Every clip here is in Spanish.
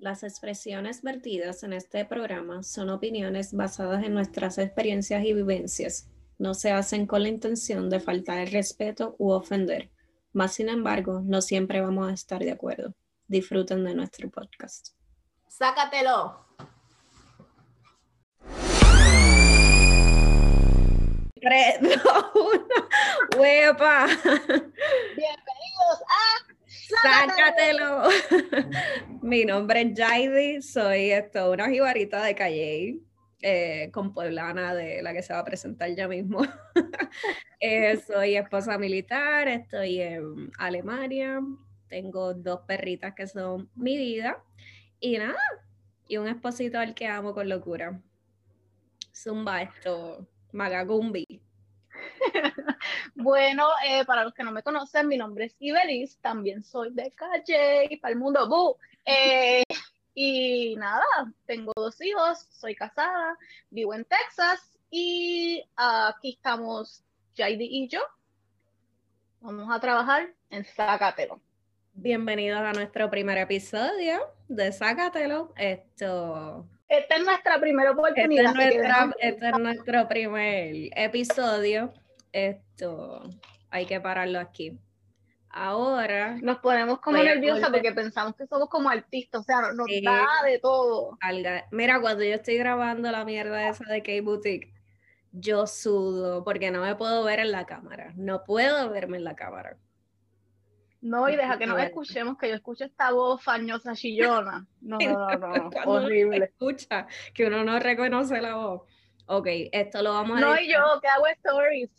Las expresiones vertidas en este programa son opiniones basadas en nuestras experiencias y vivencias. No se hacen con la intención de faltar el respeto u ofender. Más sin embargo, no siempre vamos a estar de acuerdo. Disfruten de nuestro podcast. Sácatelo. Tres, dos, uno. ¡Huepa! Bienvenidos a ¡Sácatelo! Mi nombre es Jaidi, soy esto, una jibarita de Calle, eh, con pueblana de la que se va a presentar ya mismo. Eh, soy esposa militar, estoy en Alemania, tengo dos perritas que son mi vida y nada, y un esposito al que amo con locura. Zumba esto, Magagumbi. bueno, eh, para los que no me conocen, mi nombre es Ibelis, también soy de calle, para el mundo, ¡bu! Eh, y nada, tengo dos hijos, soy casada, vivo en Texas y aquí estamos Jaidi y yo. Vamos a trabajar en Sácatelo. Bienvenidos a nuestro primer episodio de Sácatelo. Esto esta es nuestra primera oportunidad. Este es, nuestro primer episodio. Esto hay que pararlo aquí. Ahora. Nos ponemos como nerviosas porque pensamos que somos como artistas, o sea, nos da de todo. Mira, cuando yo estoy grabando la mierda esa de K-Boutique, yo sudo porque no me puedo ver en la cámara. No puedo verme en la cámara. No, y deja que nos escuchemos, que yo escucho esta voz fañosa, chillona. No, no, no, horrible. Escucha, que uno no reconoce la voz. Ok, esto lo vamos a No, y yo que hago stories.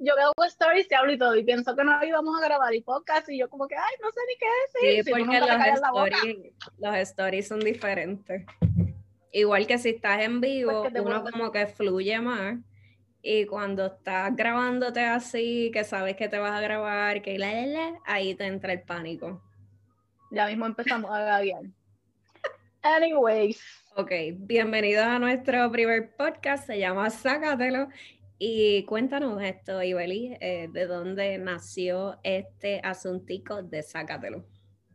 Yo hago stories y hablo y todo, y pienso que no íbamos a grabar y podcast, y yo como que, ay, no sé ni qué decir. Sí, porque los, stories, los stories son diferentes. Igual que si estás en vivo, uno como que fluye más y cuando estás grabándote así, que sabes que te vas a grabar, que la, la, ahí te entra el pánico. Ya mismo empezamos a gaguear. Anyways. Ok, bienvenidos a nuestro primer podcast, se llama Sácatelo. Y cuéntanos esto, Ibeli, eh, ¿de dónde nació este asuntico de Sácatelo?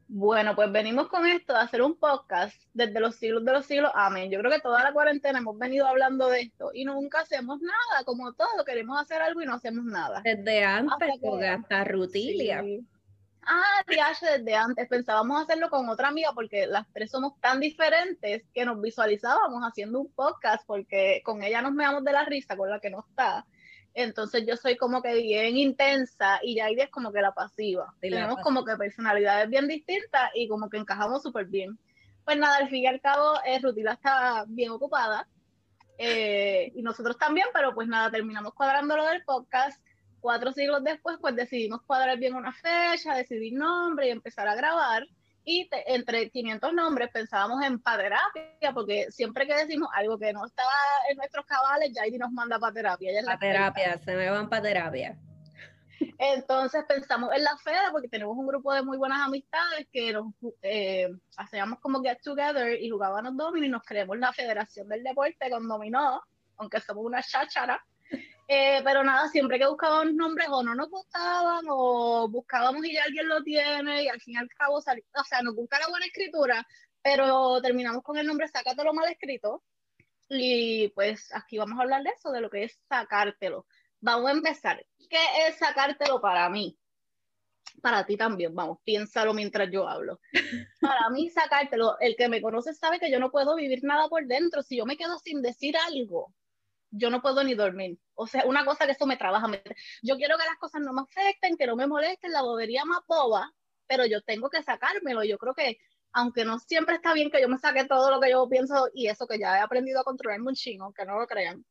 Bueno, pues venimos con esto de hacer un podcast desde los siglos de los siglos. Amén. Yo creo que toda la cuarentena hemos venido hablando de esto y nunca hacemos nada, como todo, queremos hacer algo y no hacemos nada. Desde antes, porque hasta Rutilia. Ah, desde antes pensábamos hacerlo con otra amiga porque las tres somos tan diferentes que nos visualizábamos haciendo un podcast porque con ella nos meamos de la risa, con la que no está. Entonces yo soy como que bien intensa y Yaidi es como que la pasiva. Tenemos como que personalidades bien distintas y como que encajamos súper bien. Pues nada, al fin y al cabo, eh, Rutila está bien ocupada eh, y nosotros también, pero pues nada, terminamos cuadrando lo del podcast. Cuatro siglos después, pues decidimos cuadrar bien una fecha, decidir nombre y empezar a grabar y entre 500 nombres pensábamos en paterapia, porque siempre que decimos algo que no estaba en nuestros cabales, Jaidi nos manda para terapia. terapia, se me van para terapia. Entonces pensamos en la FEDA porque tenemos un grupo de muy buenas amistades que nos eh, hacíamos como get together y jugábamos dominó y nos creemos la Federación del Deporte con dominó, aunque somos una cháchara. Eh, pero nada, siempre que buscábamos nombres o no nos gustaban o buscábamos y ya alguien lo tiene y al fin y al cabo, o sea, nos gusta la buena escritura, pero terminamos con el nombre Sácatelo mal escrito. Y pues aquí vamos a hablar de eso, de lo que es sacártelo. Vamos a empezar. ¿Qué es sacártelo para mí? Para ti también, vamos, piénsalo mientras yo hablo. Para mí, sacártelo, el que me conoce sabe que yo no puedo vivir nada por dentro. Si yo me quedo sin decir algo, yo no puedo ni dormir. O sea, una cosa que eso me trabaja. Yo quiero que las cosas no me afecten, que no me molesten, la bobería más boba, pero yo tengo que sacármelo. Yo creo que, aunque no siempre está bien que yo me saque todo lo que yo pienso y eso que ya he aprendido a controlarme un chingo, aunque no lo crean,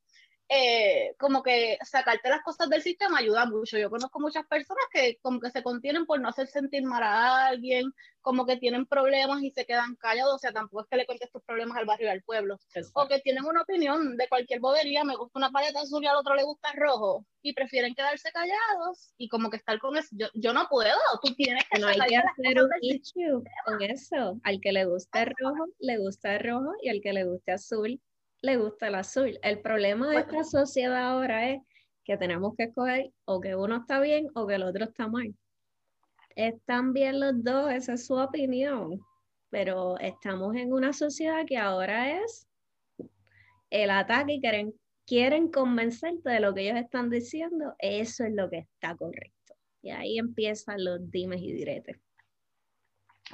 eh, como que sacarte las cosas del sistema ayuda mucho. Yo conozco muchas personas que como que se contienen por no hacer sentir mal a alguien, como que tienen problemas y se quedan callados, o sea, tampoco es que le cuentes tus problemas al barrio y al pueblo, o que tienen una opinión de cualquier bobería, me gusta una paleta azul y al otro le gusta rojo, y prefieren quedarse callados y como que estar con eso. Yo, yo no puedo, tú tienes que... No hay que hacer un issue con eso. Al que le gusta rojo, le gusta el rojo, y al que le guste azul, le gusta el azul. El problema de esta sociedad ahora es que tenemos que escoger o que uno está bien o que el otro está mal. Están bien los dos, esa es su opinión. pero estamos en una sociedad que ahora es el ataque y quieren, quieren convencerte de lo que ellos están diciendo, eso es lo que está correcto. Y ahí empiezan los dimes y diretes.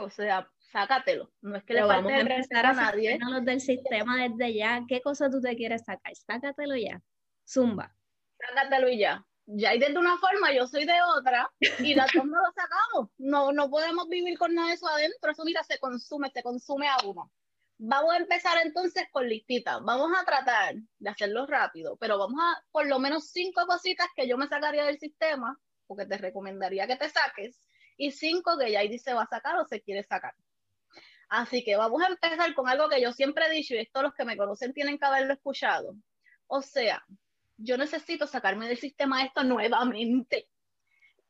O sea, sácatelo. No es que le falte vamos a empezar a, nadie. los del sistema desde ya. ¿Qué cosa tú te quieres sacar? Sácatelo ya. Zumba. Sácatelo y ya. Ya hay de una forma, yo soy de otra, y las dos no lo sacamos. No, no podemos vivir con nada de eso adentro. Eso, mira, se consume, se consume a uno. Vamos a empezar entonces con listitas. Vamos a tratar de hacerlo rápido, pero vamos a por lo menos cinco cositas que yo me sacaría del sistema, porque te recomendaría que te saques, y cinco que ya ahí se va a sacar o se quiere sacar. Así que vamos a empezar con algo que yo siempre he dicho, y esto los que me conocen tienen que haberlo escuchado. O sea, yo necesito sacarme del sistema esto nuevamente.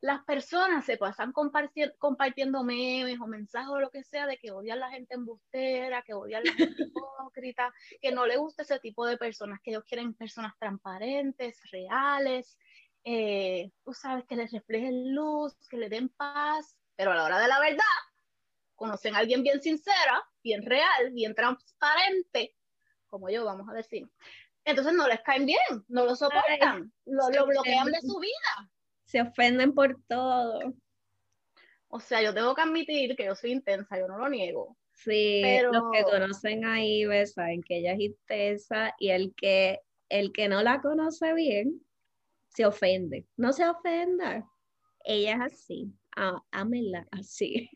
Las personas se pasan compartiendo memes o mensajes o lo que sea de que odian a la gente embustera, que odian a la gente hipócrita, que no le gusta ese tipo de personas, que ellos quieren personas transparentes, reales, eh, tú sabes, que les reflejen luz, que le den paz, pero a la hora de la verdad, conocen a alguien bien sincera, bien real, bien transparente, como yo, vamos a decir. Entonces no les caen bien, no lo soportan, lo, lo bloquean de su vida. Se ofenden por todo. O sea, yo tengo que admitir que yo soy intensa, yo no lo niego. Sí, pero... los que conocen a Ibe saben que ella es intensa y el que, el que no la conoce bien se ofende. No se ofenda. Ella es así. Ah, ámela así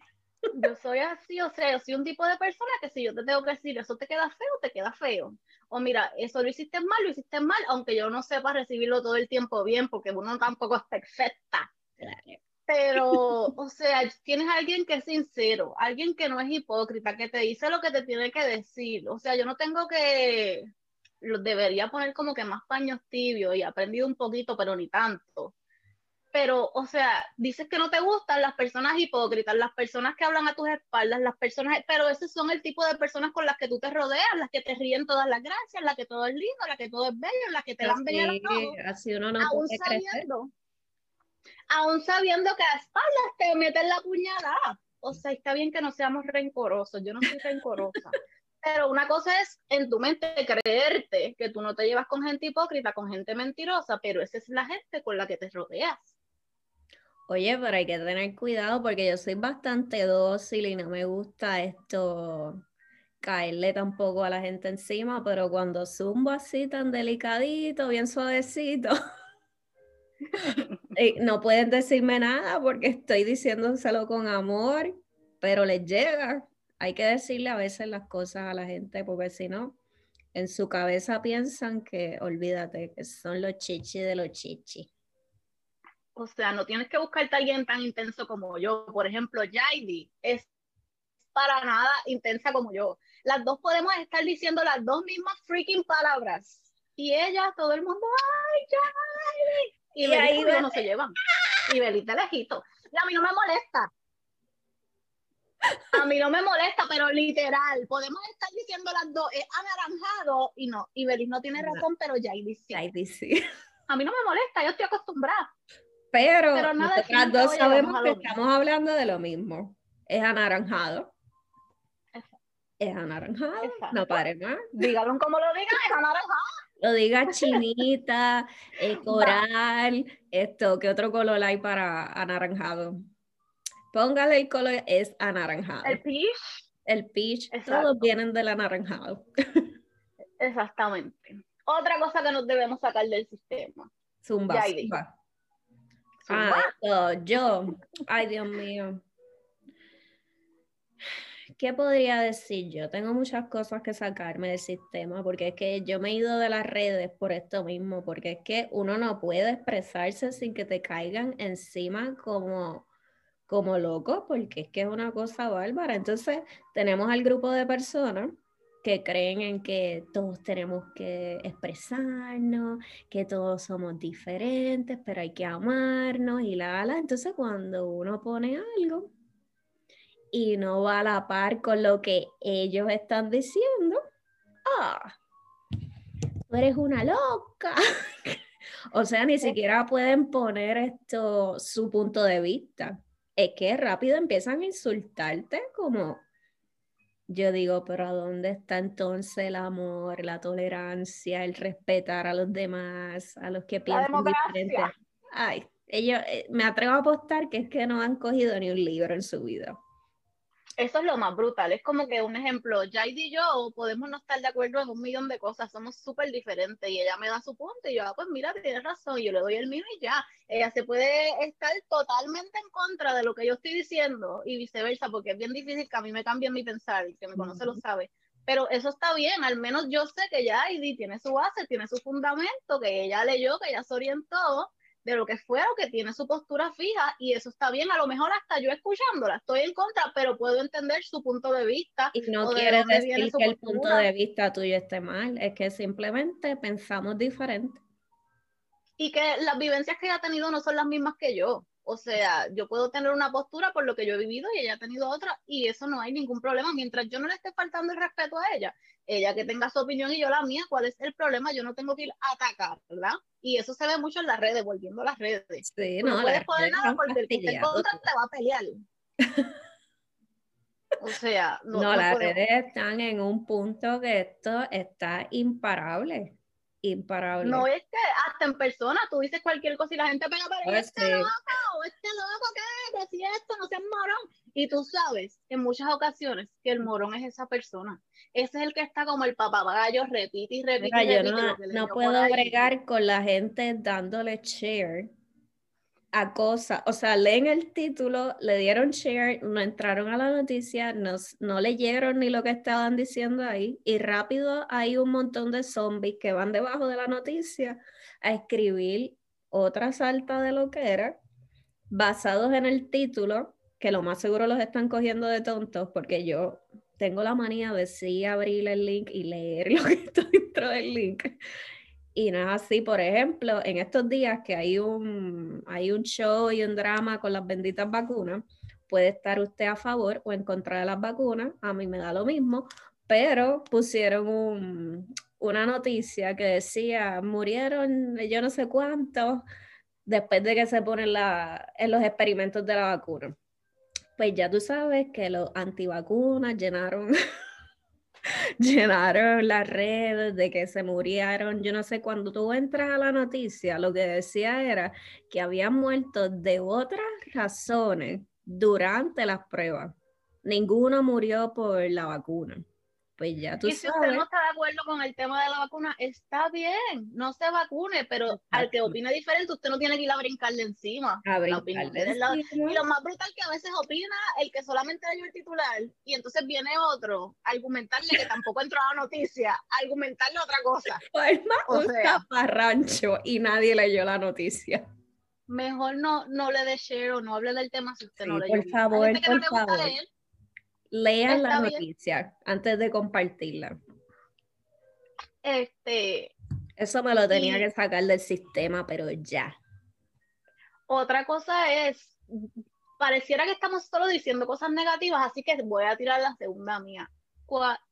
yo soy así, o sea, yo soy un tipo de persona que si yo te tengo que decir eso te queda feo, te queda feo. O mira, eso lo hiciste mal, lo hiciste mal, aunque yo no sepa recibirlo todo el tiempo bien, porque uno tampoco es perfecta. Pero, o sea, tienes a alguien que es sincero, alguien que no es hipócrita, que te dice lo que te tiene que decir. O sea, yo no tengo que, debería poner como que más paños tibios y aprendido un poquito, pero ni tanto pero, o sea, dices que no te gustan las personas hipócritas, las personas que hablan a tus espaldas, las personas, pero esos son el tipo de personas con las que tú te rodeas, las que te ríen todas las gracias, las que todo es lindo, las que todo es bello, las que te dan bien Así uno no aún sabiendo, aún sabiendo que a espaldas te meten la puñalada. O sea, está bien que no seamos rencorosos, yo no soy rencorosa. Pero una cosa es en tu mente creerte que tú no te llevas con gente hipócrita, con gente mentirosa, pero esa es la gente con la que te rodeas. Oye, pero hay que tener cuidado porque yo soy bastante dócil y no me gusta esto caerle tampoco a la gente encima, pero cuando zumbo así tan delicadito, bien suavecito, eh, no pueden decirme nada porque estoy diciéndoselo con amor, pero les llega. Hay que decirle a veces las cosas a la gente porque si no, en su cabeza piensan que, olvídate, que son los chichi de los chichi. O sea, no tienes que buscarte a alguien tan intenso como yo. Por ejemplo, Jaidi es para nada intensa como yo. Las dos podemos estar diciendo las dos mismas freaking palabras. Y ella, todo el mundo, ¡ay, Jaidi! Y, y ahí no se llevan. Y Belita lejito. Y a mí no me molesta. A mí no me molesta, pero literal, podemos estar diciendo las dos, es anaranjado y no, y Belis no tiene razón, pero Jaidi sí. Sí. A mí no me molesta, yo estoy acostumbrada. Pero, Pero nosotras dos sabemos que estamos hablando de lo mismo. Es anaranjado. Es anaranjado. No pare más. Dígalo como lo diga, es anaranjado. Lo diga chinita, eh, coral, esto, ¿qué otro color hay para anaranjado? Póngale el color, es anaranjado. El peach. El peach, todos vienen del anaranjado. Exactamente. Otra cosa que nos debemos sacar del sistema. Zumba. zumba. Ah, yo, ay Dios mío. ¿Qué podría decir yo? Tengo muchas cosas que sacarme del sistema porque es que yo me he ido de las redes por esto mismo, porque es que uno no puede expresarse sin que te caigan encima como, como loco, porque es que es una cosa bárbara. Entonces tenemos al grupo de personas que creen en que todos tenemos que expresarnos, que todos somos diferentes, pero hay que amarnos y la, la. Entonces cuando uno pone algo y no va a la par con lo que ellos están diciendo, ah, tú eres una loca. o sea, ni siquiera pueden poner esto su punto de vista. Es que rápido empiezan a insultarte como yo digo, pero ¿a dónde está entonces el amor, la tolerancia, el respetar a los demás, a los que piensan diferente? Ay, ellos, eh, me atrevo a apostar que es que no han cogido ni un libro en su vida eso es lo más brutal. Es como que un ejemplo, Jaid y yo podemos no estar de acuerdo en un millón de cosas, somos súper diferentes y ella me da su punto y yo, ah, pues mira, tienes razón, yo le doy el mío y ya. Ella se puede estar totalmente en contra de lo que yo estoy diciendo y viceversa, porque es bien difícil que a mí me cambien mi pensar, y que me conoce lo sabe. Pero eso está bien, al menos yo sé que ya Jaidi tiene su base, tiene su fundamento, que ella leyó, que ella se orientó de lo que fuera o que tiene su postura fija y eso está bien, a lo mejor hasta yo escuchándola estoy en contra, pero puedo entender su punto de vista. Y no quiere decir que el punto de vista tuyo esté mal, es que simplemente pensamos diferente. Y que las vivencias que ella ha tenido no son las mismas que yo. O sea, yo puedo tener una postura por lo que yo he vivido y ella ha tenido otra y eso no hay ningún problema mientras yo no le esté faltando el respeto a ella. Ella que tenga su opinión y yo la mía, ¿cuál es el problema? Yo no tengo que ir a atacar, ¿verdad? Y eso se ve mucho en las redes, volviendo a las redes. Sí, no, no puedes poner nada porque el que te contra te va a pelear. O sea, no, no, las redes están en un punto que esto está imparable imparable. No es que hasta en persona tú dices cualquier cosa y la gente pega, pues este loco, este loco, ¿qué? Decía esto, no seas morón. Y tú sabes en muchas ocasiones que el morón es esa persona. Ese es el que está como el papagayo, repite y repite. Mira, yo no, no puedo bregar con la gente dándole share a cosas, o sea, leen el título, le dieron share, no entraron a la noticia, no, no leyeron ni lo que estaban diciendo ahí, y rápido hay un montón de zombies que van debajo de la noticia a escribir otra salta de lo que era, basados en el título, que lo más seguro los están cogiendo de tontos, porque yo tengo la manía de sí abrir el link y leer lo que está dentro del link. Y no es así, por ejemplo, en estos días que hay un, hay un show y un drama con las benditas vacunas, puede estar usted a favor o en contra de las vacunas, a mí me da lo mismo, pero pusieron una noticia que decía, murieron yo no sé cuántos después de que se ponen la, en los experimentos de la vacuna. Pues ya tú sabes que los antivacunas llenaron llenaron las redes de que se murieron. Yo no sé, cuando tú entras a la noticia, lo que decía era que habían muerto de otras razones durante las pruebas. Ninguno murió por la vacuna. Pues ya tú y si usted no está de acuerdo con el tema de la vacuna, está bien, no se vacune, pero al que opine diferente, usted no tiene que ir a brincarle encima. A brincarle Y lo más brutal que a veces opina el que solamente leyó el titular y entonces viene otro argumentarle que tampoco entró a la noticia, argumentarle otra cosa. Pues un taparrancho y nadie leyó la noticia mejor no, no le dé share o no hable del tema si usted no leyó. Por favor, por favor lean la noticia antes de compartirla. Este. Eso me lo tenía que sacar del sistema, pero ya. Otra cosa es, pareciera que estamos solo diciendo cosas negativas, así que voy a tirar la segunda mía.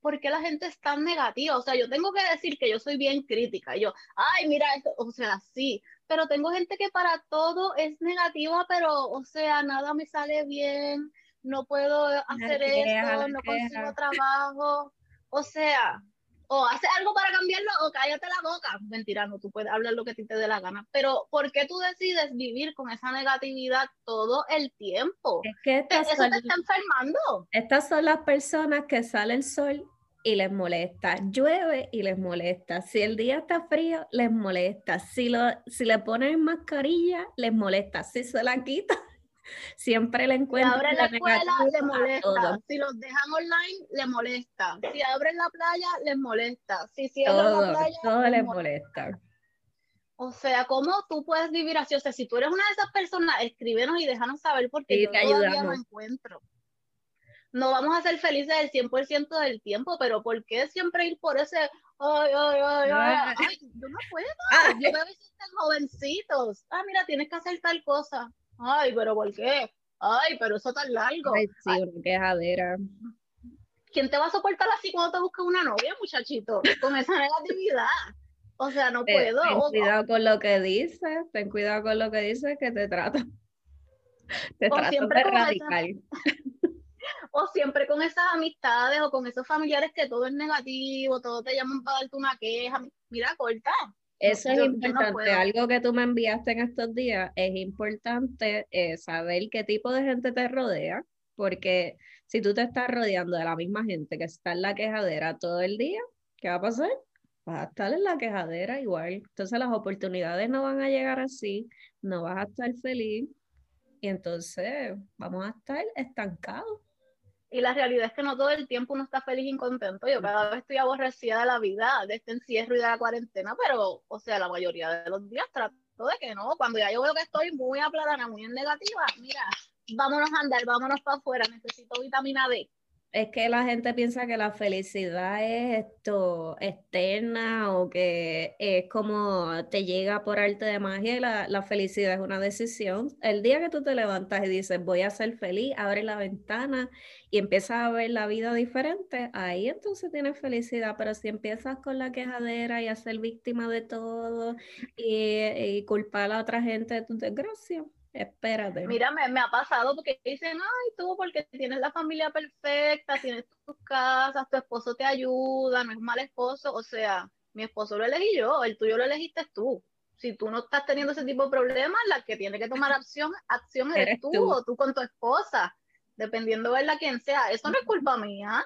¿Por qué la gente es tan negativa? O sea, yo tengo que decir que yo soy bien crítica. Yo, ay, mira esto, o sea, sí, pero tengo gente que para todo es negativa, pero, o sea, nada me sale bien, no puedo hacer esto, no consigo trabajo. O sea, o hace algo para cambiarlo o cállate la boca. Mentira, no, tú puedes hablar lo que te dé la gana. Pero ¿por qué tú decides vivir con esa negatividad todo el tiempo? Es que eso te está enfermando. Estas son las personas que sale el sol y les molesta, llueve y les molesta, si el día está frío les molesta, si, lo, si le ponen mascarilla les molesta, si se la quita Siempre le encuentro. Si abren la escuela, le molesta. Si los dejan online, le molesta. Si abren la playa, les molesta. Si cierran la playa, todo les molesta. O sea, ¿cómo tú puedes vivir así? O sea, si tú eres una de esas personas, escríbenos y déjanos saber porque yo todavía no encuentro. No vamos a ser felices el 100% del tiempo, pero ¿por qué siempre ir por ese ay, ay, ay, ay, ay, yo no puedo. Yo veo a veces jovencitos. Ah, mira, tienes que hacer tal cosa. Ay, pero ¿por qué? Ay, pero eso tan largo. Ay, sí, una quejadera. ¿Quién te va a soportar así cuando te busques una novia, muchachito? Con esa negatividad. O sea, no puedo. Ten cuidado con lo que dices, ten cuidado con lo que dices que te trata. Te trata de radical. o o siempre con esas amistades o con esos familiares que todo es negativo, todo te llaman para darte una queja. Mira, corta. Eso es importante. Algo que tú me enviaste en estos días es importante eh, saber qué tipo de gente te rodea, porque si tú te estás rodeando de la misma gente que está en la quejadera todo el día, ¿qué va a pasar? Vas a estar en la quejadera igual. Entonces las oportunidades no van a llegar así, no vas a estar feliz y entonces vamos a estar estancados. Y la realidad es que no todo el tiempo uno está feliz y contento. Yo cada vez estoy aborrecida de la vida, de este encierro y de la cuarentena, pero, o sea, la mayoría de los días trato de que no. Cuando ya yo veo que estoy muy aplanada, muy en negativa, mira, vámonos a andar, vámonos para afuera, necesito vitamina D es que la gente piensa que la felicidad es esto externa o que es como te llega por arte de magia y la, la, felicidad es una decisión. El día que tú te levantas y dices voy a ser feliz, abres la ventana y empiezas a ver la vida diferente, ahí entonces tienes felicidad, pero si empiezas con la quejadera y a ser víctima de todo y, y culpar a otra gente de tu desgracia, Espérate. Mira, me, ha pasado porque dicen, ay, tú porque tienes la familia perfecta, tienes tus casas, tu esposo te ayuda, no es mal esposo. O sea, mi esposo lo elegí yo, el tuyo lo elegiste tú. Si tú no estás teniendo ese tipo de problemas, la que tiene que tomar acción, acción eres, tú, o tú con tu esposa, dependiendo de la quien sea. Eso no es culpa mía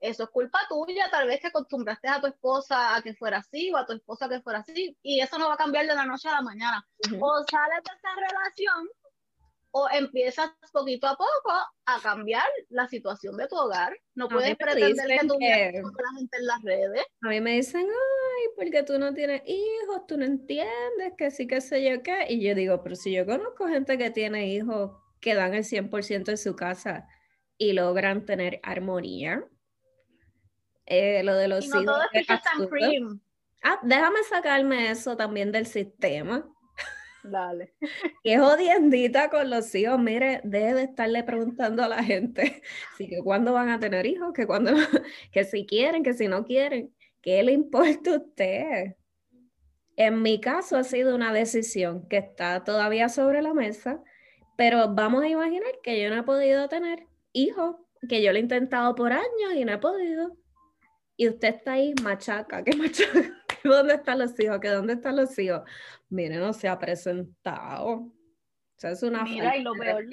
eso es culpa tuya, tal vez que acostumbraste a tu esposa a que fuera así o a tu esposa a que fuera así, y eso no va a cambiar de la noche a la mañana. O sales de esa relación o empiezas poquito a poco a cambiar la situación de tu hogar. No puedes pretender que tú que... con la gente en las redes. A mí me dicen, ay, porque tú no tienes hijos, tú no entiendes, que sí, que sé yo qué. Y yo digo, pero si yo conozco gente que tiene hijos que dan el 100% en su casa y logran tener armonía, eh, lo de los hijos. Ah, déjame sacarme eso también del sistema. Dale. Que es odiendita con los hijos. Mire, debe estarle preguntando a la gente si que cuándo van a tener hijos, que cuando, que si quieren, que si no quieren. ¿Qué le importa a usted? En mi caso ha sido una decisión que está todavía sobre la mesa, pero vamos a imaginar que yo no he podido tener hijos, que yo lo he intentado por años y no he podido y usted está ahí machaca, ¿qué machaca? ¿Dónde están los hijos? ¿Qué dónde están los hijos? Mire, no se ha presentado. O sea, es una Mira, y lo peor,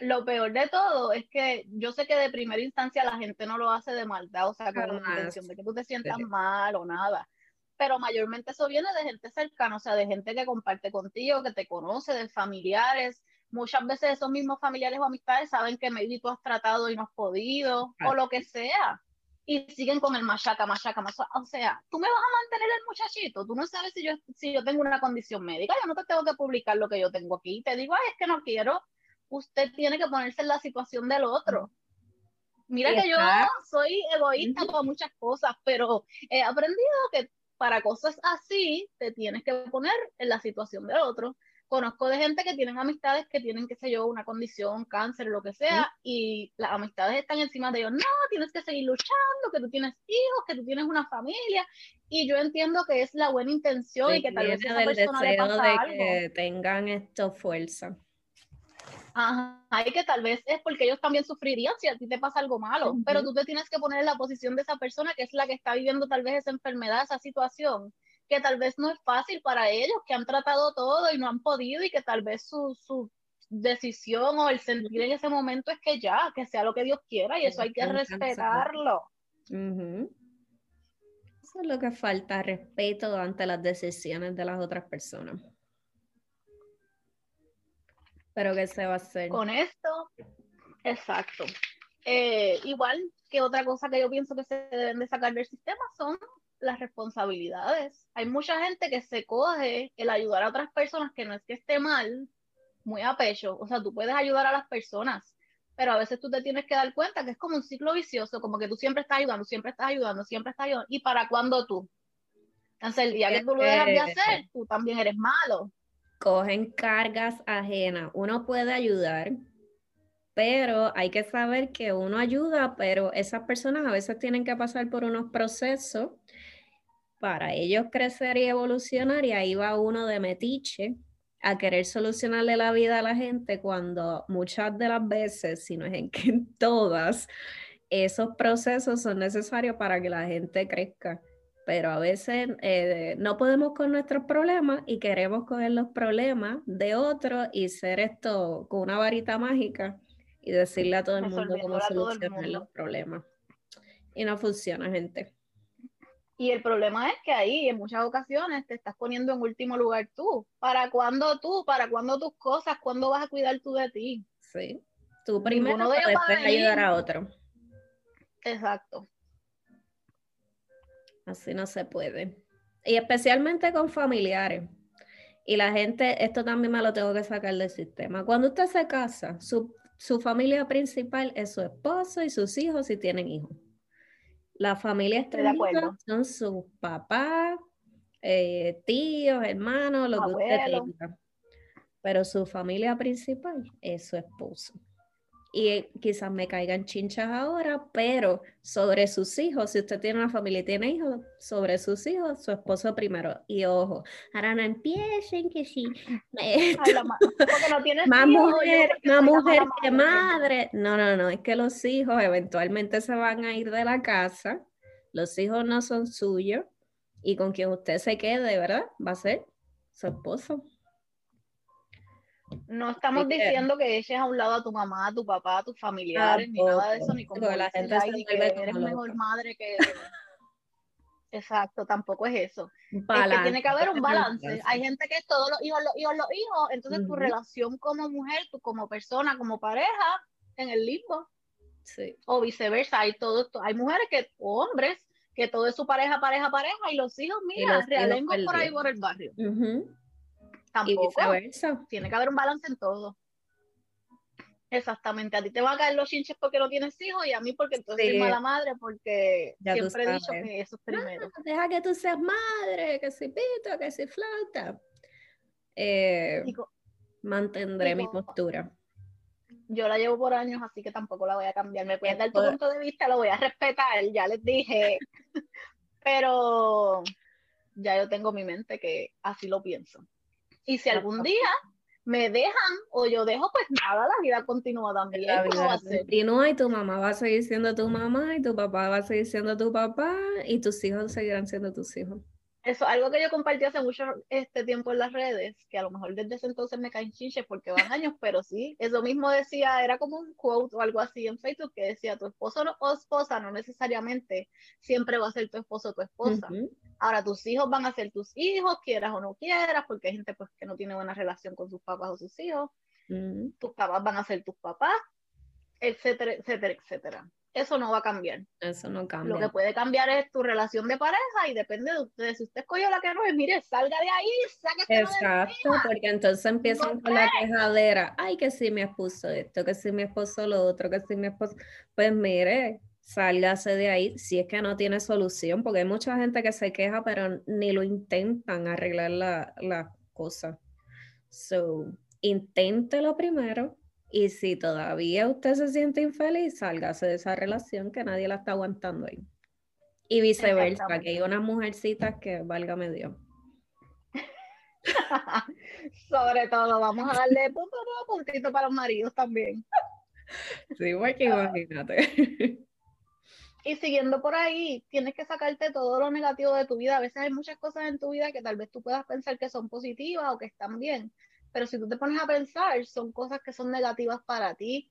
lo peor de todo es que yo sé que de primera instancia la gente no lo hace de maldad, o sea, con la intención de que tú te sientas mal o nada. Pero mayormente eso viene de gente cercana, o sea, de gente que comparte contigo, que te conoce, de familiares. Muchas veces esos mismos familiares o amistades saben que maybe tú has tratado y no has podido, o lo que sea y siguen con el machaca, machaca, machaca. O sea, tú me vas a mantener el muchachito, tú no sabes si yo, si yo tengo una condición médica, yo no te tengo que publicar lo que yo tengo aquí. Te digo, es que no quiero. Usted tiene que ponerse en la situación del otro. Mira que yo soy egoísta con muchas cosas, pero he aprendido que para cosas así te tienes que poner en la situación del otro conozco de gente que tienen amistades que tienen, qué sé yo, una condición, cáncer, lo que sea, y las amistades están encima de ellos, no, tienes que seguir luchando, que tú tienes hijos, que tú tienes una familia, y yo entiendo que es la buena intención y que tal vez esa persona le pasa de algo. que tengan esto fuerza. Ajá, y que tal vez es porque ellos también sufrirían si a ti te pasa algo malo, pero tú te tienes que poner en la posición de esa persona que es la que está viviendo tal vez esa enfermedad, esa situación, que tal vez no es fácil para ellos, que han tratado todo y no han podido y que tal vez su, su decisión o el sentir en ese momento es que ya, que sea lo que Dios quiera y eso hay que respetarlo. Eso es lo que falta, respeto ante las decisiones de las otras personas. Pero ¿qué se va a hacer? Con esto, exacto. Eh, igual que otra cosa que yo pienso que se deben de sacar del sistema son las responsabilidades. Hay mucha gente que se coge el ayudar a otras personas que no es que esté mal, muy a pecho. O sea, tú puedes ayudar a las personas, pero a veces tú te tienes que dar cuenta que es como un ciclo vicioso, como que tú siempre estás ayudando, siempre estás ayudando, siempre estás ayudando. ¿Y para cuándo tú? Entonces, el día que tú lo dejas de hacer, tú también eres malo. Cogen cargas ajenas. Uno puede ayudar, pero hay que saber que uno ayuda, pero esas personas a veces tienen que pasar por unos procesos para ellos crecer y evolucionar y ahí va uno de metiche a querer solucionarle la vida a la gente cuando muchas de las veces, si no es en todas, esos procesos son necesarios para que la gente crezca. Pero a veces eh, no podemos con nuestros problemas y queremos coger los problemas de otros y ser esto con una varita mágica y decirle a todo el mundo cómo solucionar los problemas. Y no funciona, gente. Y el problema es que ahí en muchas ocasiones te estás poniendo en último lugar tú. ¿Para cuándo tú? ¿Para cuándo tus cosas? ¿Cuándo vas a cuidar tú de ti? Sí. Tú primero de después ayudar a otro. Exacto. Así no se puede. Y especialmente con familiares. Y la gente, esto también me lo tengo que sacar del sistema. Cuando usted se casa, su, su familia principal es su esposo y sus hijos si tienen hijos. La familia extendida son sus papás, eh, tíos, hermanos, lo que usted tenga. Pero su familia principal es su esposo y quizás me caigan chinchas ahora, pero sobre sus hijos, si usted tiene una familia y tiene hijos, sobre sus hijos, su esposo primero. Y ojo, ahora no empiecen que si más mujer, más mujer que madre. No, no, no, es que los hijos eventualmente se van a ir de la casa, los hijos no son suyos y con quien usted se quede, ¿verdad? Va a ser su esposo. No estamos diciendo que eches a un lado a tu mamá, a tu papá, a tus familiares, ni nada de eso, ni como la gente que eres mejor madre que... Exacto, tampoco es eso. es que tiene que haber un balance. Hay gente que es todos los hijos, los hijos, los hijos, entonces tu relación como mujer, tú como persona, como pareja, en el limbo. Sí. O viceversa, hay todo. Hay mujeres que, o hombres, que todo es su pareja, pareja, pareja, y los hijos, mira, realengo por ahí por el barrio. Tampoco. Tiene que haber un balance en todo. Exactamente, a ti te van a caer los chinches porque no tienes hijos y a mí porque entonces soy mala madre porque siempre he dicho que eso es primero. deja que tú seas madre, que si pito, que si flauta. Eh, mantendré mi postura. Yo la llevo por años, así que tampoco la voy a cambiar. Me puedes dar tu punto de vista, lo voy a respetar, ya les dije. Pero ya yo tengo mi mente que así lo pienso. Y si algún día me dejan o yo dejo, pues nada, la vida continúa también. La vida continúa y tu mamá va a seguir siendo tu mamá y tu papá va a seguir siendo tu papá y tus hijos seguirán siendo tus hijos. Eso, algo que yo compartí hace mucho este tiempo en las redes, que a lo mejor desde ese entonces me caen chinches porque van años, pero sí, eso mismo decía, era como un quote o algo así en Facebook que decía, tu esposo o esposa no necesariamente siempre va a ser tu esposo o tu esposa. Ahora tus hijos van a ser tus hijos, quieras o no quieras, porque hay gente pues que no tiene buena relación con sus papás o sus hijos. Tus papás van a ser tus papás, etcétera, etcétera, etcétera. Eso no va a cambiar. Eso no cambia. Lo que puede cambiar es tu relación de pareja y depende de ustedes. Si usted escogió la que no es, mire, salga de ahí, sáquese Exacto, porque entonces empiezan con la quejadera. Ay, que si mi esposo esto, que si mi esposo lo otro, que si mi esposo. Pues mire, sálgase de ahí si es que no tiene solución, porque hay mucha gente que se queja, pero ni lo intentan arreglar la, la cosa. So, inténtelo primero y si todavía usted se siente infeliz, sálgase de esa relación que nadie la está aguantando ahí. Y viceversa, que hay unas mujercitas que válgame Dios. Sobre todo, vamos a darle punto puntito para los maridos también. Sí, porque imagínate. Y siguiendo por ahí, tienes que sacarte todo lo negativo de tu vida. A veces hay muchas cosas en tu vida que tal vez tú puedas pensar que son positivas o que están bien, pero si tú te pones a pensar, son cosas que son negativas para ti,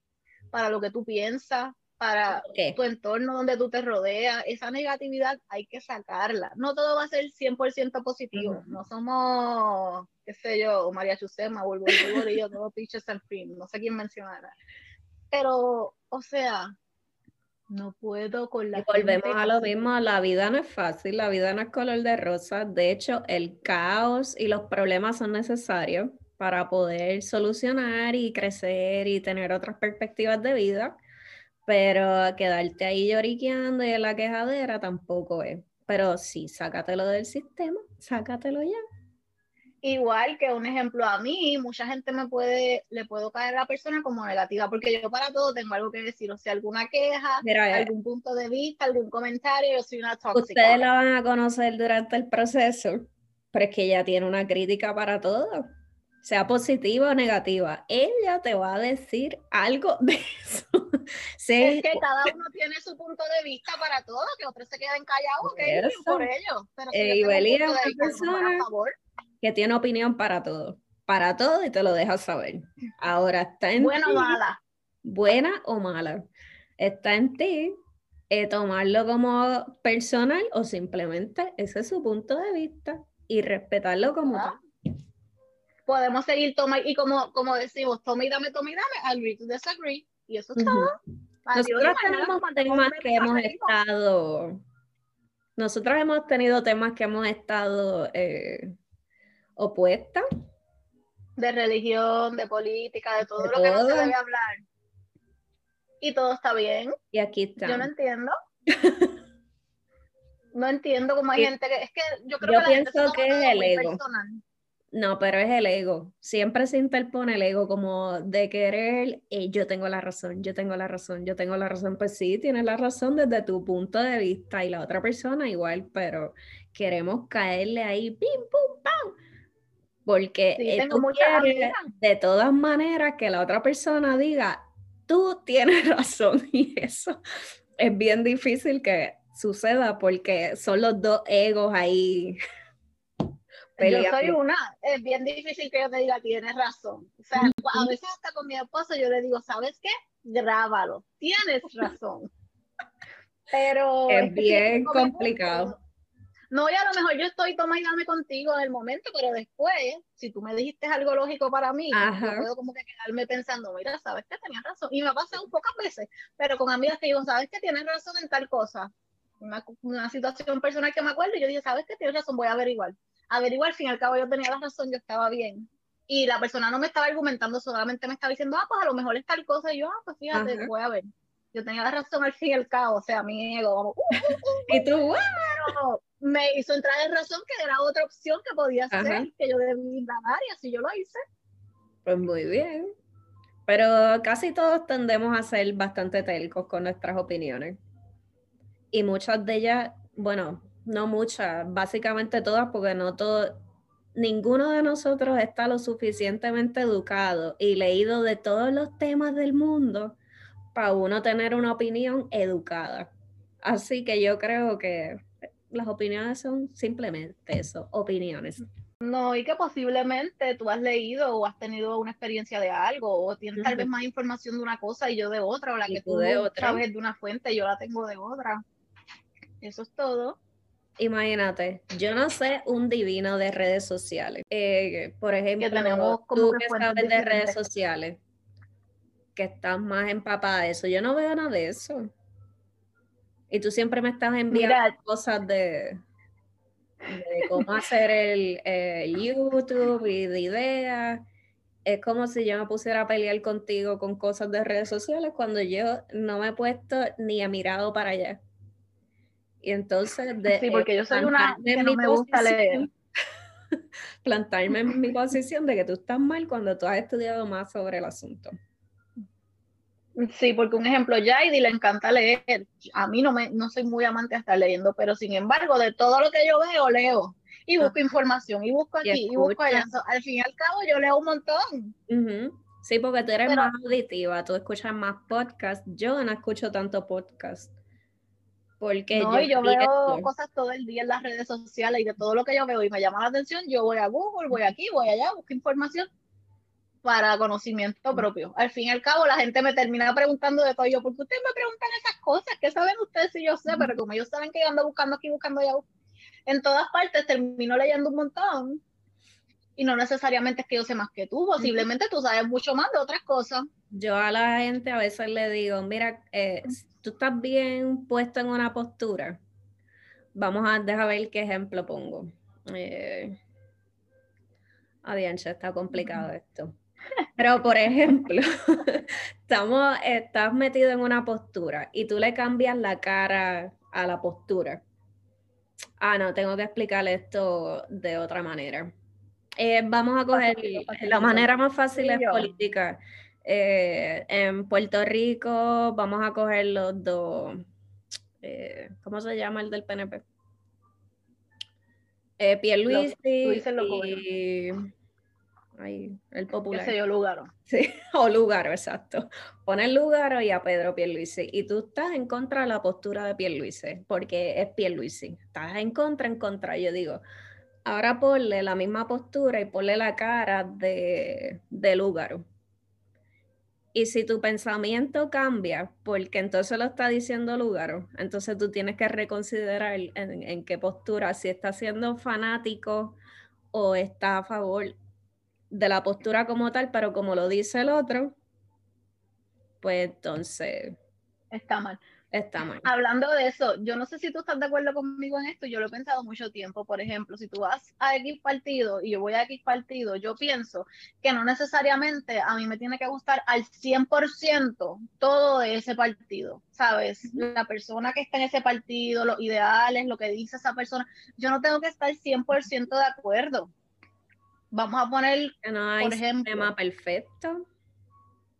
para lo que tú piensas, para tu entorno donde tú te rodeas. Esa negatividad hay que sacarla. No todo va a ser 100% positivo. No somos, qué sé yo, María Chusema, o yo, todo Peaches and Cream, no sé quién mencionará. Pero, o sea, no puedo con la. volvemos a lo mismo, la vida no es fácil, la vida no es color de rosa. De hecho, el caos y los problemas son necesarios para poder solucionar y crecer y tener otras perspectivas de vida. Pero quedarte ahí lloriqueando y en la quejadera tampoco es. Pero sí, sácatelo del sistema, sácatelo ya. Igual que un ejemplo a mí, mucha gente me puede, le puedo caer a la persona como negativa, porque yo para todo tengo algo que decir, o sea, alguna queja, eh, algún punto de vista, algún comentario, yo soy una tóxica. Ustedes la van a conocer durante el proceso, pero es que ella tiene una crítica para todo. Sea positiva o negativa, ella te va a decir algo de eso. Es que cada uno tiene su punto de vista para todo, que otros se queden callados, okay, por ello. Pero si eh, es una persona que tiene opinión para todo, para todo y te lo deja saber. Ahora está en Buena o mala. Buena o mala. Está en ti eh, tomarlo como personal o simplemente ese es su punto de vista y respetarlo como ah. tal. Podemos seguir toma y como, como decimos, toma y dame, toma y dame, agree to disagree. Y eso es todo. Nosotros tenemos temas que hemos estado, nosotros hemos tenido temas que hemos estado eh, opuestas. De religión, de política, de todo lo que no se debe hablar y todo está bien. Y aquí está. Yo no entiendo. no entiendo cómo hay gente que. Es que yo creo yo que. pienso que es el ego. No, pero es el ego. Siempre se interpone el ego como de querer, eh, yo tengo la razón, yo tengo la razón, yo tengo la razón. Pues sí, tienes la razón desde tu punto de vista y la otra persona igual, pero queremos caerle ahí, pim, pum, pam. Porque sí, tú de todas maneras que la otra persona diga, tú tienes razón y eso es bien difícil que suceda porque son los dos egos ahí. Yo soy una, es bien difícil que yo te diga tienes razón. O sea, a veces hasta con mi esposo yo le digo, ¿sabes qué? Grábalo, tienes razón. Pero es, bien complicado. No, y a lo mejor yo estoy dame contigo en el momento, pero después, si tú me dijiste algo lógico para mí, yo puedo como que quedarme pensando, mira, sabes que tenías razón. Y me ha pasado pocas veces, pero con amigas que digo, sabes que tienes razón en tal cosa. Una, una, situación personal que me acuerdo y yo dije, sabes que tienes razón, voy a averiguar. Averiguar, al fin y al cabo yo tenía la razón, yo estaba bien. Y la persona no me estaba argumentando, solamente me estaba diciendo, ah, pues a lo mejor es tal cosa. Y yo, ah, pues fíjate, voy a ver. Yo tenía la razón al fin y al cabo, o sea, mi ego, como, uh, uh, uh, y tú, me hizo entrar en razón que era otra opción que podía ser, que yo debía indagar y así yo lo hice. Pues muy bien. Pero casi todos tendemos a ser bastante telcos con nuestras opiniones. Y muchas de ellas, bueno, no muchas, básicamente todas, porque no todo, ninguno de nosotros está lo suficientemente educado y leído de todos los temas del mundo para uno tener una opinión educada. Así que yo creo que las opiniones son simplemente eso, opiniones. No, y que posiblemente tú has leído o has tenido una experiencia de algo, o tienes tal vez más información de una cosa y yo de otra, o la que tú, de otra. sabes de una fuente y yo la tengo de otra. Eso es todo. Imagínate, yo no sé un divino de redes sociales. Eh, por ejemplo, tenemos tú que sabes de redes sociales, que estás más empapada de eso. Yo no veo nada de eso. Y tú siempre me estás enviando cosas de, cómo hacer el, YouTube y de ideas. Es como si yo me pusiera a pelear contigo con cosas de redes sociales cuando yo no me he puesto ni he mirado para allá. Y entonces, de, sí, porque yo soy una que no me gusta leer. plantarme en mi posición de que tú estás mal cuando tú has estudiado más sobre el asunto. Sí, porque un ejemplo, Jaidi le encanta leer. A mí no me, no soy muy amante de estar leyendo, pero sin embargo, de todo lo que yo veo, leo. Y busco información, y busco aquí, y, busco allá. al fin y al cabo, yo leo un montón. Sí, porque tú eres más auditiva, tú escuchas más podcast. Yo no escucho tanto podcast. Porque no, yo, yo veo cosas todo el día en las redes sociales y de todo lo que yo veo y me llama la atención, yo voy a Google, voy aquí, voy allá, busco información para conocimiento propio. Al fin y al cabo, la gente me termina preguntando de todo. Yo, ¿por qué ustedes me preguntan esas cosas? ¿Qué saben ustedes si yo sé? Pero como ellos saben que yo ando buscando aquí, buscando allá, en todas partes termino leyendo un montón. Y no necesariamente es que yo sé más que tú, posiblemente tú sabes mucho más de otras cosas. Yo a la gente a veces le digo, mira, eh, tú estás bien puesto en una postura. Vamos a dejar ver qué ejemplo pongo. Eh, está complicado esto. Pero, por ejemplo, estamos, estás metido en una postura y tú le cambias la cara a la postura. Ah, no, tengo que explicar esto de otra manera. Eh, vamos a coger la manera más fácil es política. Eh, en Puerto Rico vamos a coger los dos. Eh, ¿Cómo se llama el del PNP? Eh, Pierluisi y Ahí, el popular. Ese yo Lugaro. Sí, o Lugaro, exacto. Pon el Lugaro y a Pedro Pierluisi. Y tú estás en contra de la postura de Pierluisi, porque es Pierluisi. Estás en contra, en contra. Yo digo, ahora ponle la misma postura y ponle la cara de, de Lugaro. Y si tu pensamiento cambia, porque entonces lo está diciendo Lugaro, entonces tú tienes que reconsiderar en, en qué postura, si está siendo fanático o está a favor de la postura como tal, pero como lo dice el otro, pues entonces... Está mal. Está mal. Hablando de eso, yo no sé si tú estás de acuerdo conmigo en esto, yo lo he pensado mucho tiempo. Por ejemplo, si tú vas a X partido y yo voy a X partido, yo pienso que no necesariamente a mí me tiene que gustar al 100% todo de ese partido, ¿sabes? La persona que está en ese partido, los ideales, lo que dice esa persona, yo no tengo que estar 100% de acuerdo. Vamos a poner, no hay por ejemplo, sistema perfecto.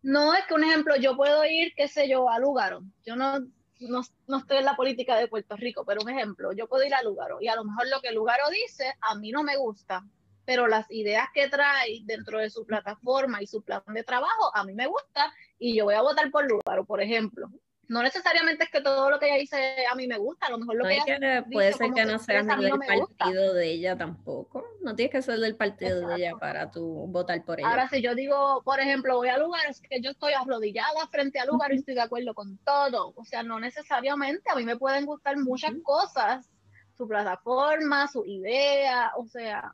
No, es que un ejemplo, yo puedo ir, qué sé yo, a Lugaro. Yo no, no, no, estoy en la política de Puerto Rico, pero un ejemplo, yo puedo ir a Lugaro y a lo mejor lo que Lugaro dice a mí no me gusta, pero las ideas que trae dentro de su plataforma y su plan de trabajo a mí me gusta y yo voy a votar por Lugaro, por ejemplo no necesariamente es que todo lo que ella dice a mí me gusta, a lo mejor lo no que, que ella puede ser que no sea a mí del no me gusta. partido de ella tampoco. No tienes que ser del partido de ella para tú votar por ella. Ahora, si yo digo, por ejemplo, voy a lugares que yo estoy arrodillada frente al lugar y estoy de acuerdo con todo, o sea, no necesariamente, a mí me pueden gustar muchas cosas, su plataforma, su idea, o sea,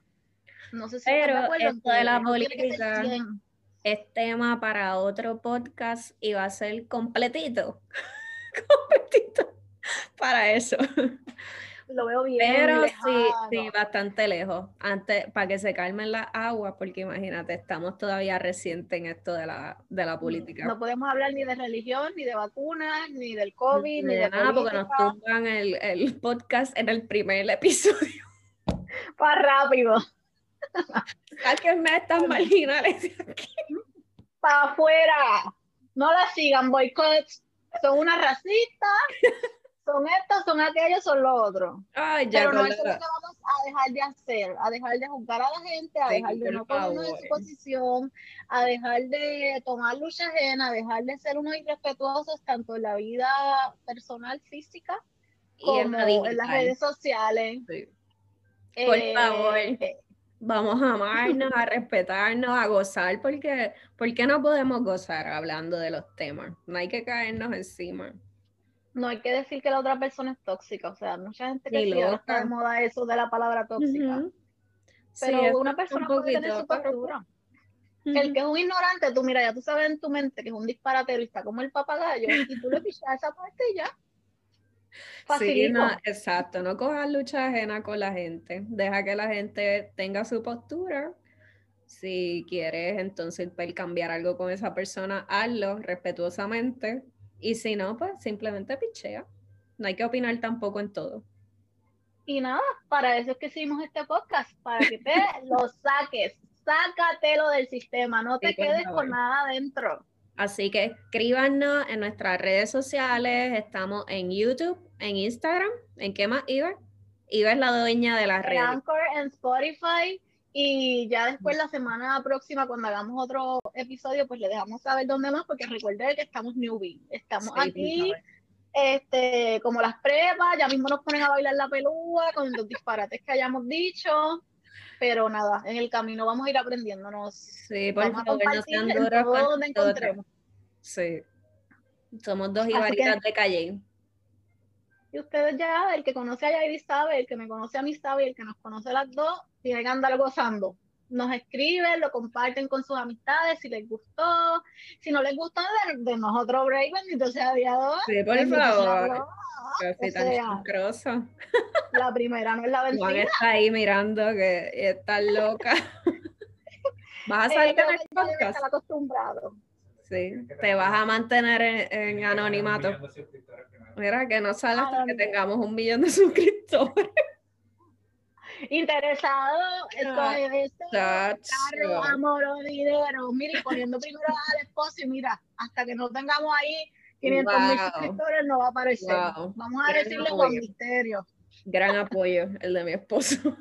no sé si Pero esto de la política- 100. Es tema para otro podcast y va a ser completito. completito para eso. lo veo bien Pero sí, sí, bastante lejos. Antes, para que se calmen las aguas, porque imagínate, estamos todavía recientes en esto de la, de la política. No podemos hablar ni de religión, ni de vacunas, ni del COVID, ni, Ni de de nada, porque nos tumban el, el podcast en el primer episodio. Para rápido, Sáquenme estas marginales para afuera. No la sigan, boicots. Son unas racistas, son estos, son aquellos, son los otros. Ay, ya, Pero no es lo que vamos a dejar de hacer, a dejar de juzgar a la gente, a dejar de no ponernos en su posición, a dejar de tomar lucha ajena, a dejar de ser unos irrespetuosos tanto en la vida personal, física, y en como en las redes sociales. Sí. Por Eh, favor. eh, Vamos a amarnos, a respetarnos, a gozar, porque ¿por qué no podemos gozar hablando de los temas? No hay que caernos encima. no hay que decir que la otra persona es tóxica, o sea, mucha gente que sí, está de moda eso de la palabra tóxica, pero una persona un puede tener su postura. El que es un ignorante, tú mira, ya tú sabes en tu mente que es un disparatero y está como el papagayo, y tú le pichas esa parte y ya. Sí, no, exacto, no cojas lucha ajena con la gente, deja que la gente tenga su postura. Si quieres entonces pues, cambiar algo con esa persona, hazlo respetuosamente. Y si no, pues simplemente pichea. No hay que opinar tampoco en todo. Y nada, para eso es que hicimos este podcast, para que te lo saques, sácatelo del sistema, no te Sí, quedes con nada adentro. Así que escríbanos en nuestras redes sociales. Estamos en YouTube, en Instagram. ¿En qué más, Iber? Iber es la dueña de las redes. Anchor, en Spotify, y ya después la semana próxima, cuando hagamos otro episodio, pues le dejamos saber dónde más, porque recuerden que estamos newbie, estamos Sí, aquí, este, como las prepas, ya mismo nos ponen a bailar la pelúa con los disparates que hayamos dicho, pero nada, en el camino vamos a ir aprendiéndonos. Sí, por Vamos a no sean duros todo donde encontremos. Sí. Somos dos ibaritas de calle. Y ustedes ya, el que conoce a Yairi sabe, el que me conoce a mí sabe, y el que nos conoce a las dos, tiene que andar gozando. Nos escriben, lo comparten con sus amistades, si les gustó, si no les gustó, de, de nosotros break, bendito sea Dios. Sí, por favor. Casi o tan sea. La primera no es la Juan vencida. está ahí mirando que está loca. ¿Vas a salir en el podcast? estar acostumbrado. Sí, te vas a mantener en, en anonimato. Mira, que no sale hasta que tengamos un millón de suscriptores. Interesado ah, con esto, carro, amor o dinero. Mira, poniendo primero al esposo y mira, hasta que no tengamos ahí 500 mil suscriptores no va a aparecer. Vamos a decirle con misterio. Gran apoyo el de mi esposo.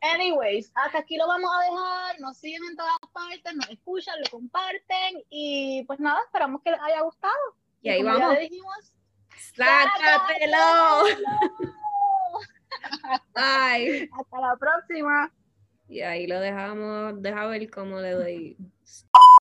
Anyways, hasta aquí lo vamos a dejar. Nos siguen en todas partes, nos escuchan, lo comparten y pues nada, esperamos que les haya gustado. Y, ahí vamos. Ya dijimos, ¡Sácatelo! Bye. Hasta la próxima. Y ahí lo dejamos. Deja ver cómo le doy.